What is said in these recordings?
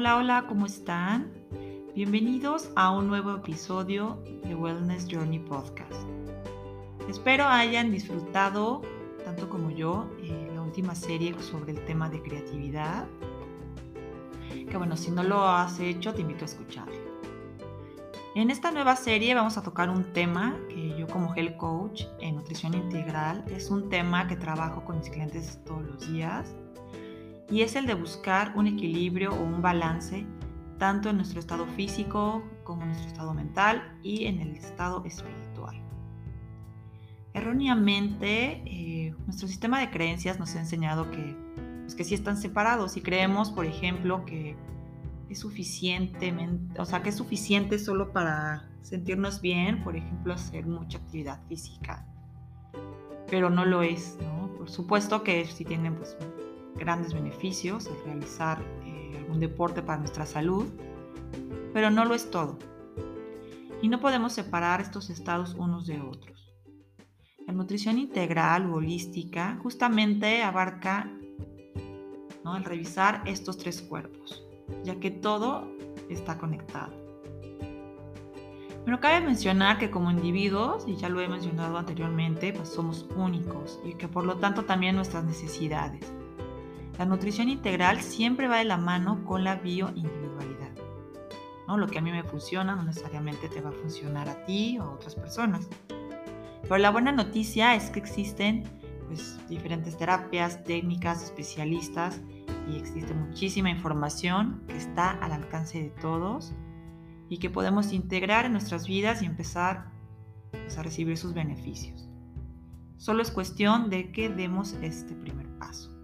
Hola, hola, ¿cómo están? Bienvenidos a un nuevo episodio de Wellness Journey Podcast. Espero hayan disfrutado, tanto como yo, eh, la última serie sobre el tema de creatividad. Que bueno, si no lo has hecho, te invito a escucharlo. En esta nueva serie vamos a tocar un tema que yo como health coach en nutrición integral es un tema que trabajo con mis clientes todos los días y es el de buscar un equilibrio o un balance tanto en nuestro estado físico como en nuestro estado mental y en el estado espiritual. Erróneamente, eh, nuestro sistema de creencias nos ha enseñado que, pues, que sí están separados y creemos, por ejemplo, que es suficiente, o sea, que es suficiente solo para sentirnos bien, por ejemplo, hacer mucha actividad física, pero no lo es, ¿no? Por supuesto que si tienen pues grandes beneficios al realizar eh, algún deporte para nuestra salud, pero no lo es todo. Y no podemos separar estos estados unos de otros. La nutrición integral u holística justamente abarca ¿no? el revisar estos tres cuerpos, ya que todo está conectado. Pero cabe mencionar que como individuos, y ya lo he mencionado anteriormente, pues somos únicos y que por lo tanto también nuestras necesidades, la nutrición integral siempre va de la mano con la bioindividualidad. ¿no? Lo que a mí me funciona no necesariamente te va a funcionar a ti o a otras personas. Pero la buena noticia es que existen pues, diferentes terapias, técnicas, especialistas y existe muchísima información que está al alcance de todos y que podemos integrar en nuestras vidas y empezar pues, a recibir sus beneficios. Solo es cuestión de que demos este primer paso.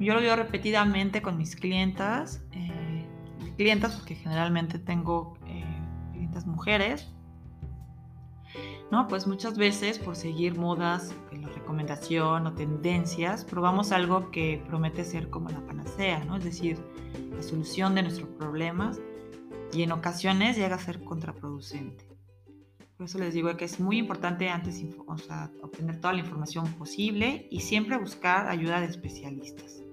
Yo lo veo repetidamente con mis clientas, eh, clientas porque generalmente tengo eh, clientas mujeres, ¿no? Pues muchas veces por seguir modas, la recomendación o tendencias, probamos algo que promete ser como la panacea, ¿no? Es decir, la solución de nuestros problemas y en ocasiones llega a ser contraproducente. Por eso les digo que es muy importante antes obtener toda la información posible y siempre buscar ayuda de especialistas.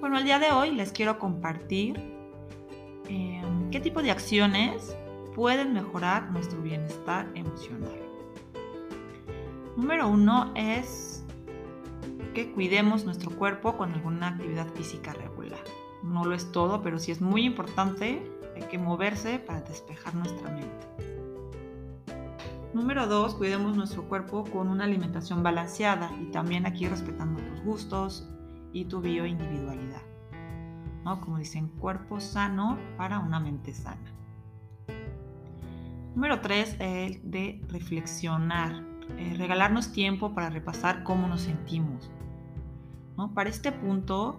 Bueno, el día de hoy les quiero compartir em, qué tipo de acciones pueden mejorar nuestro bienestar emocional. Número uno es que cuidemos nuestro cuerpo con alguna actividad física regular. No lo es todo, pero sí es muy importante, hay que moverse para despejar nuestra mente. Número dos, cuidemos nuestro cuerpo con una alimentación balanceada y también aquí respetando tus gustos, y tu bioindividualidad. ¿no? Como dicen, cuerpo sano para una mente sana. Número tres, el de reflexionar, eh, regalarnos tiempo para repasar cómo nos sentimos. ¿no? Para este punto,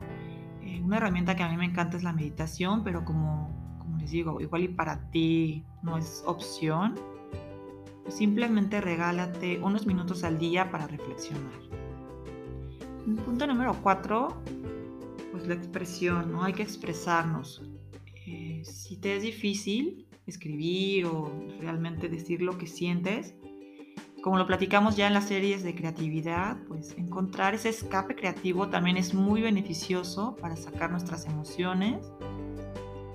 eh, una herramienta que a mí me encanta es la meditación, pero como, como les digo, igual y para ti no es opción, simplemente regálate unos minutos al día para reflexionar. Punto número cuatro, pues la expresión, ¿no? Hay que expresarnos. Eh, si te es difícil escribir o realmente decir lo que sientes, como lo platicamos ya en las series de creatividad, pues encontrar ese escape creativo también es muy beneficioso para sacar nuestras emociones.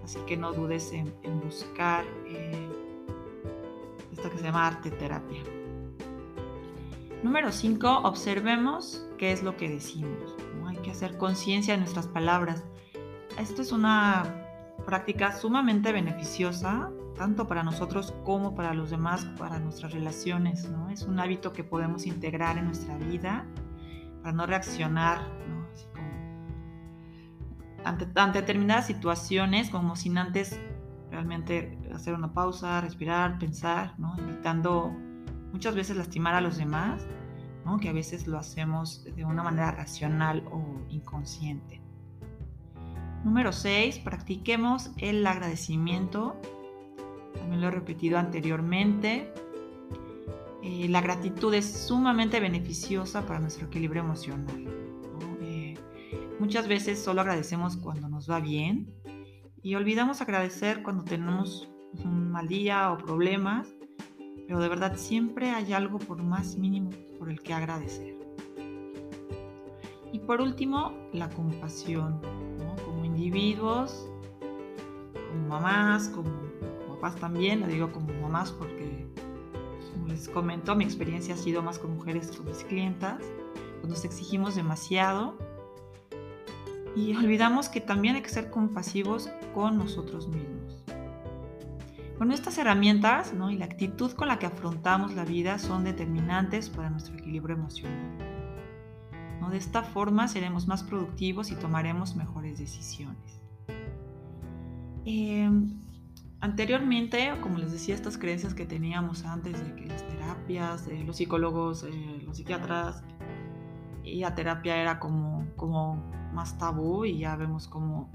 Así que no dudes en, buscar eh, esta que se llama arte terapia. Número 5. Observemos qué es lo que decimos. Hay que hacer conciencia de nuestras palabras. Esto es una práctica sumamente beneficiosa, tanto para nosotros como para los demás, para nuestras relaciones. ¿no? Es un hábito que podemos integrar en nuestra vida para no reaccionar ante, ante determinadas situaciones como sin antes realmente hacer una pausa, respirar, pensar, ¿no? evitando muchas veces lastimar a los demás, que a veces lo hacemos de una manera racional o inconsciente. Número 6, practiquemos el agradecimiento. También lo he repetido anteriormente. Eh, la gratitud es sumamente beneficiosa para nuestro equilibrio emocional. Eh, muchas veces solo agradecemos cuando nos va bien y olvidamos agradecer cuando tenemos un mal día o problemas pero de verdad siempre hay algo por más mínimo por el que agradecer. Y por último, la compasión. Como individuos, como mamás, como papás también, lo digo como mamás porque, como les comento, mi experiencia ha sido más con mujeres, con mis clientas, pues nos exigimos demasiado y olvidamos que también hay que ser compasivos con nosotros mismos. Con estas herramientas ¿no? y la actitud con la que afrontamos la vida son determinantes para nuestro equilibrio emocional. ¿no? De esta forma seremos más productivos y tomaremos mejores decisiones. Eh, anteriormente, como les decía, estas creencias que teníamos antes de que las terapias, eh, los psicólogos, eh, los psiquiatras, y la terapia era como, como más tabú y ya vemos cómo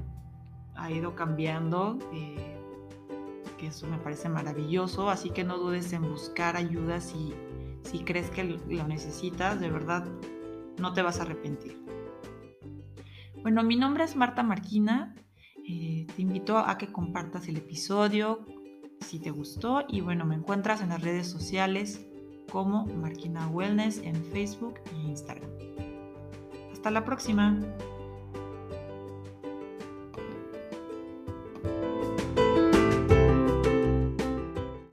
ha ido cambiando, eh, que eso me parece maravilloso, así que no dudes en buscar ayuda si, si crees que lo necesitas, de verdad no te vas a arrepentir. Bueno, mi nombre es Marta Marquina, eh, te invito a que compartas el episodio si te gustó y bueno, me encuentras en las redes sociales como Marquina Wellness en Facebook e Instagram. Hasta la próxima.